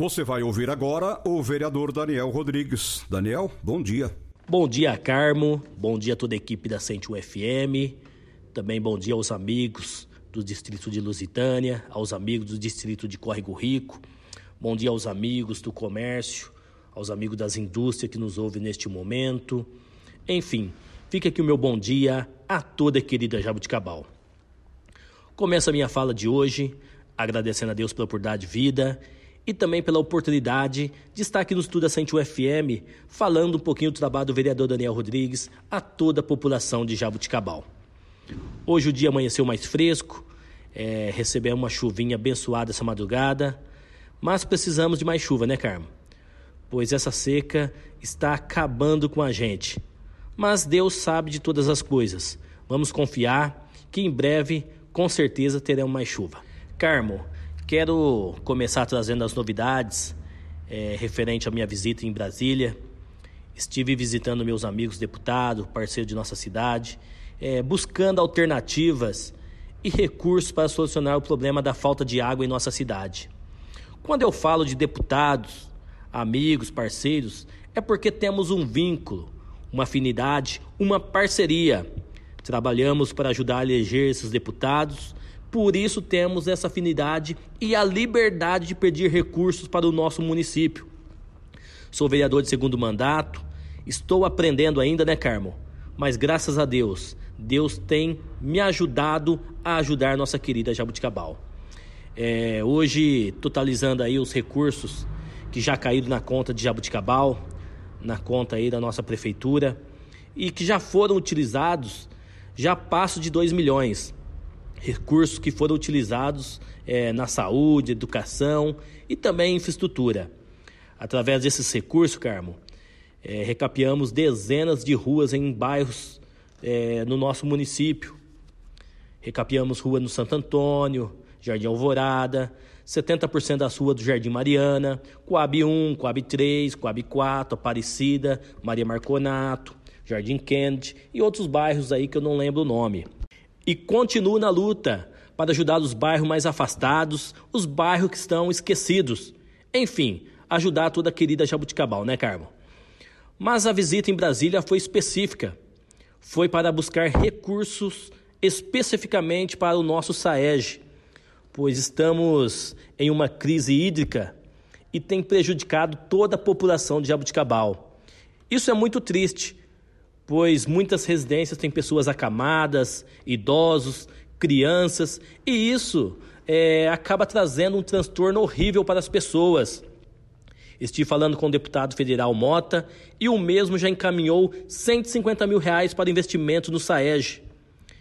Você vai ouvir agora o vereador Daniel Rodrigues. Daniel, bom dia. Bom dia, Carmo. Bom dia a toda a equipe da 101 FM. Também bom dia aos amigos do distrito de Lusitânia, aos amigos do distrito de Córrego Rico. Bom dia aos amigos do comércio, aos amigos das indústrias que nos ouvem neste momento. Enfim, fica aqui o meu bom dia a toda a querida Jabuticabal. Começo a minha fala de hoje agradecendo a Deus pela oportunidade de vida e também pela oportunidade de estar aqui no Estudo da 101 FM falando um pouquinho do trabalho do vereador Daniel Rodrigues a toda a população de Jabuticabal. Hoje o dia amanheceu mais fresco, é, recebemos uma chuvinha abençoada essa madrugada, mas precisamos de mais chuva, né, Carmo? Pois essa seca está acabando com a gente. Mas Deus sabe de todas as coisas. Vamos confiar que em breve, com certeza, teremos mais chuva. Carmo, quero começar trazendo as novidades é, referente à minha visita em Brasília. Estive visitando meus amigos deputados, parceiros de nossa cidade, é, buscando alternativas e recursos para solucionar o problema da falta de água em nossa cidade. Quando eu falo de deputados, amigos, parceiros, é porque temos um vínculo, uma afinidade, uma parceria. Trabalhamos para ajudar a eleger esses deputados, por isso temos essa afinidade e a liberdade de pedir recursos para o nosso município. Sou vereador de segundo mandato, estou aprendendo ainda, né, Carmo? Mas graças a Deus, Deus tem me ajudado a ajudar nossa querida Jabuticabal. É, hoje, totalizando aí os recursos que já caíram na conta de Jabuticabal, na conta aí da nossa prefeitura, e que já foram utilizados, já passo de 2 milhões. Recursos que foram utilizados é, na saúde, educação e também infraestrutura. Através desses recursos, Carmo, é, recapeamos dezenas de ruas em bairros é, no nosso município. Recapeamos rua no Santo Antônio, Jardim Alvorada, 70% das ruas do Jardim Mariana, Coab 1, Coab 3, Coab 4, Aparecida, Maria Marconato, Jardim Kennedy e outros bairros aí que eu não lembro o nome. E continuo na luta para ajudar os bairros mais afastados, os bairros que estão esquecidos. Enfim, ajudar toda a querida Jabuticabal, né, Carmo? Mas a visita em Brasília foi específica foi para buscar recursos especificamente para o nosso SAEG, pois estamos em uma crise hídrica e tem prejudicado toda a população de Jabuticabal. Isso é muito triste, pois muitas residências têm pessoas acamadas, idosos, crianças, e isso é, acaba trazendo um transtorno horrível para as pessoas. Estive falando com o deputado federal Mota e o mesmo já encaminhou 150 mil reais para investimento no SAEG.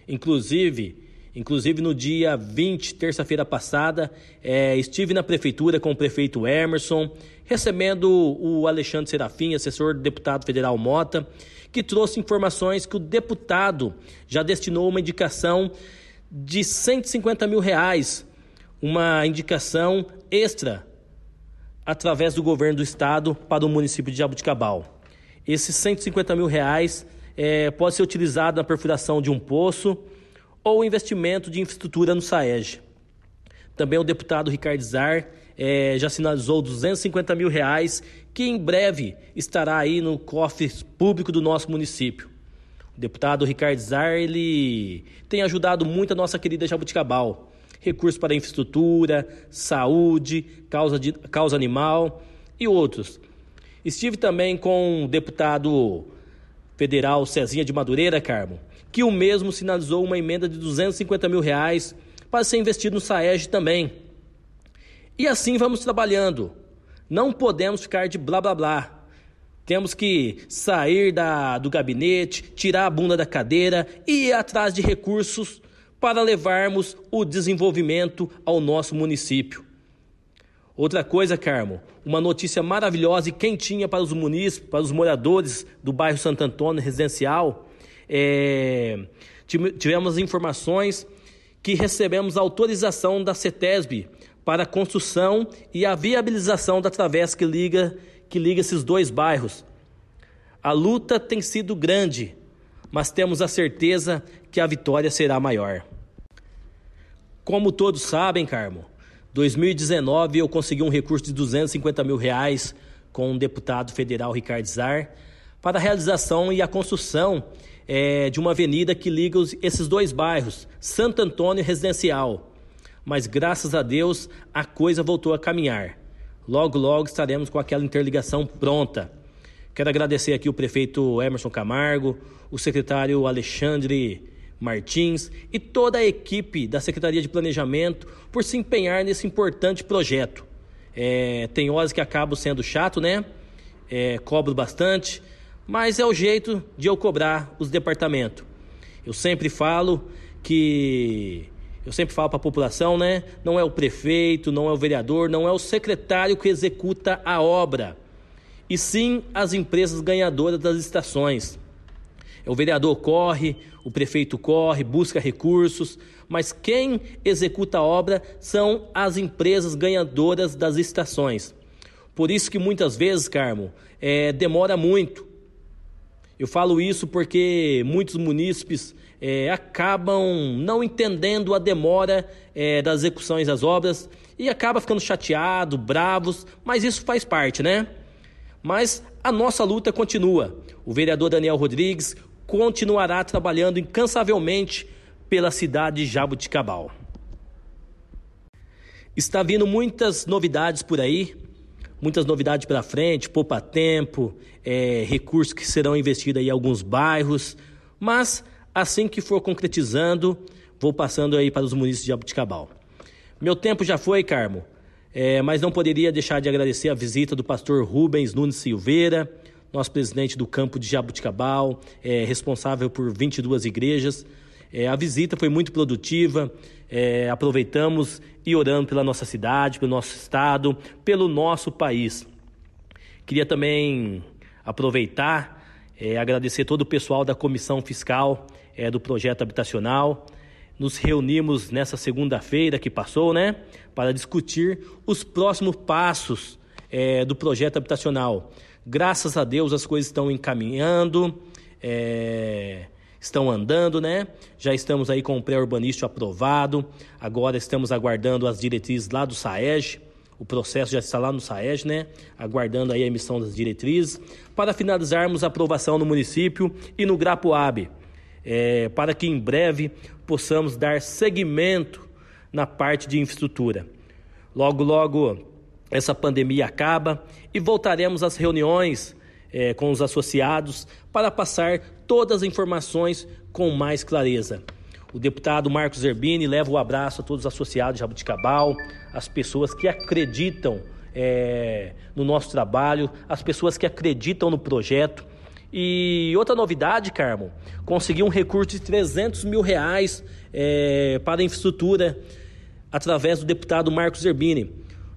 Inclusive, inclusive no dia 20, terça-feira passada, é, estive na prefeitura com o prefeito Emerson, recebendo o Alexandre Serafim, assessor do deputado federal Mota, que trouxe informações que o deputado já destinou uma indicação de 150 mil reais, uma indicação extra através do governo do estado para o município de Jabuticabal. Esses 150 mil reais é, pode ser utilizado na perfuração de um poço ou investimento de infraestrutura no SAEG. Também o deputado Ricardo Zar é, já sinalizou 250 mil reais que em breve estará aí no cofre público do nosso município. O deputado Ricardo Zar ele tem ajudado muito a nossa querida Jabuticabal recursos para infraestrutura, saúde, causa, de, causa animal e outros. Estive também com o deputado federal Cezinha de Madureira, Carmo, que o mesmo sinalizou uma emenda de 250 mil reais para ser investido no SAEG também. E assim vamos trabalhando. Não podemos ficar de blá blá blá. Temos que sair da, do gabinete, tirar a bunda da cadeira e ir atrás de recursos para levarmos o desenvolvimento ao nosso município. Outra coisa, Carmo, uma notícia maravilhosa e quentinha para os munícipes, para os moradores do bairro Santo Antônio residencial. É, tivemos informações que recebemos autorização da CETESB para a construção e a viabilização da travessa que liga, que liga esses dois bairros. A luta tem sido grande, mas temos a certeza que a vitória será maior. Como todos sabem, Carmo, 2019 eu consegui um recurso de 250 mil reais com o deputado federal Ricardo Zar para a realização e a construção é, de uma avenida que liga os, esses dois bairros, Santo Antônio e Residencial. Mas graças a Deus a coisa voltou a caminhar. Logo, logo estaremos com aquela interligação pronta. Quero agradecer aqui o prefeito Emerson Camargo, o secretário Alexandre Martins e toda a equipe da Secretaria de Planejamento por se empenhar nesse importante projeto. É, tem horas que acabo sendo chato, né? É, cobro bastante, mas é o jeito de eu cobrar os departamentos. Eu sempre falo que eu sempre falo para a população, né? Não é o prefeito, não é o vereador, não é o secretário que executa a obra, e sim as empresas ganhadoras das estações. O vereador corre, o prefeito corre, busca recursos, mas quem executa a obra são as empresas ganhadoras das estações. Por isso que muitas vezes, Carmo, é, demora muito. Eu falo isso porque muitos munícipes é, acabam não entendendo a demora é, das execuções das obras e acaba ficando chateado, bravos, mas isso faz parte, né? Mas a nossa luta continua. O vereador Daniel Rodrigues continuará trabalhando incansavelmente pela cidade de Jabuticabal. Está vindo muitas novidades por aí, muitas novidades pela frente, poupa tempo, é, recursos que serão investidos aí em alguns bairros, mas assim que for concretizando, vou passando aí para os municípios de Jabuticabal. Meu tempo já foi, Carmo, é, mas não poderia deixar de agradecer a visita do pastor Rubens Nunes Silveira, nosso presidente do campo de Jabuticabal, é responsável por 22 igrejas. É, a visita foi muito produtiva, é, aproveitamos e orando pela nossa cidade, pelo nosso estado, pelo nosso país. Queria também aproveitar, é, agradecer todo o pessoal da comissão fiscal é, do projeto habitacional. Nos reunimos nessa segunda-feira que passou, né, para discutir os próximos passos é, do projeto habitacional. Graças a Deus as coisas estão encaminhando, é, estão andando, né? Já estamos aí com o pré-urbanístico aprovado, agora estamos aguardando as diretrizes lá do SAEG, o processo já está lá no SAEG, né? Aguardando aí a emissão das diretrizes, para finalizarmos a aprovação no município e no Grapuab, é, para que em breve possamos dar seguimento na parte de infraestrutura. Logo, logo essa pandemia acaba e voltaremos às reuniões é, com os associados para passar todas as informações com mais clareza. O deputado Marcos Zerbini leva o abraço a todos os associados de Jabuticabal, as pessoas que acreditam é, no nosso trabalho, as pessoas que acreditam no projeto. E outra novidade, Carmo, consegui um recurso de 300 mil reais é, para a infraestrutura através do deputado Marcos Zerbini.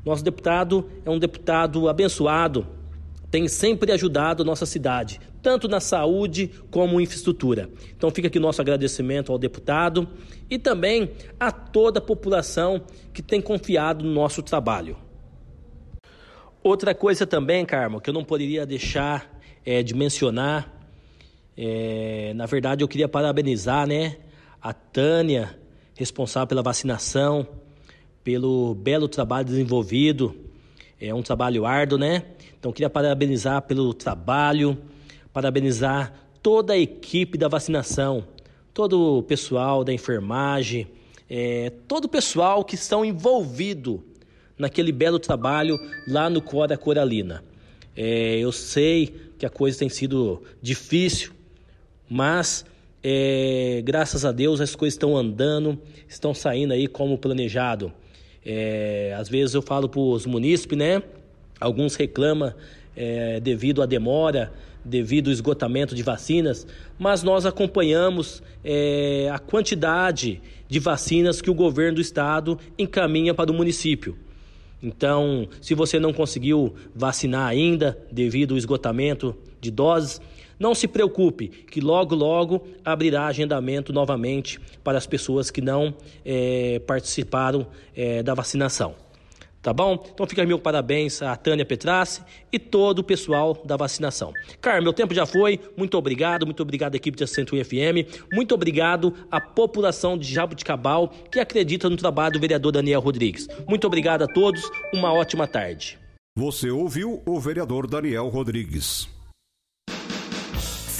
Nosso deputado é um deputado abençoado, tem sempre ajudado nossa cidade, tanto na saúde como infraestrutura. Então fica aqui nosso agradecimento ao deputado e também a toda a população que tem confiado no nosso trabalho. Outra coisa também, Carmo, que eu não poderia deixar é, de mencionar, é, na verdade eu queria parabenizar né, a Tânia, responsável pela vacinação, pelo belo trabalho desenvolvido. É um trabalho árduo, né? Então, queria parabenizar pelo trabalho, parabenizar toda a equipe da vacinação, todo o pessoal da enfermagem, é, todo o pessoal que estão envolvido naquele belo trabalho lá no Cora Coralina. É, eu sei que a coisa tem sido difícil, mas é, graças a Deus as coisas estão andando, estão saindo aí como planejado. É, às vezes eu falo para os munícipes, né? Alguns reclamam é, devido à demora, devido ao esgotamento de vacinas, mas nós acompanhamos é, a quantidade de vacinas que o governo do estado encaminha para o município. Então, se você não conseguiu vacinar ainda devido ao esgotamento de doses, não se preocupe, que logo, logo abrirá agendamento novamente para as pessoas que não é, participaram é, da vacinação. Tá bom? Então fica meu parabéns à Tânia Petrassi e todo o pessoal da vacinação. Carmen, meu tempo já foi. Muito obrigado, muito obrigado à equipe da Centro FM. Muito obrigado à população de Jabuticabal que acredita no trabalho do vereador Daniel Rodrigues. Muito obrigado a todos. Uma ótima tarde. Você ouviu o vereador Daniel Rodrigues.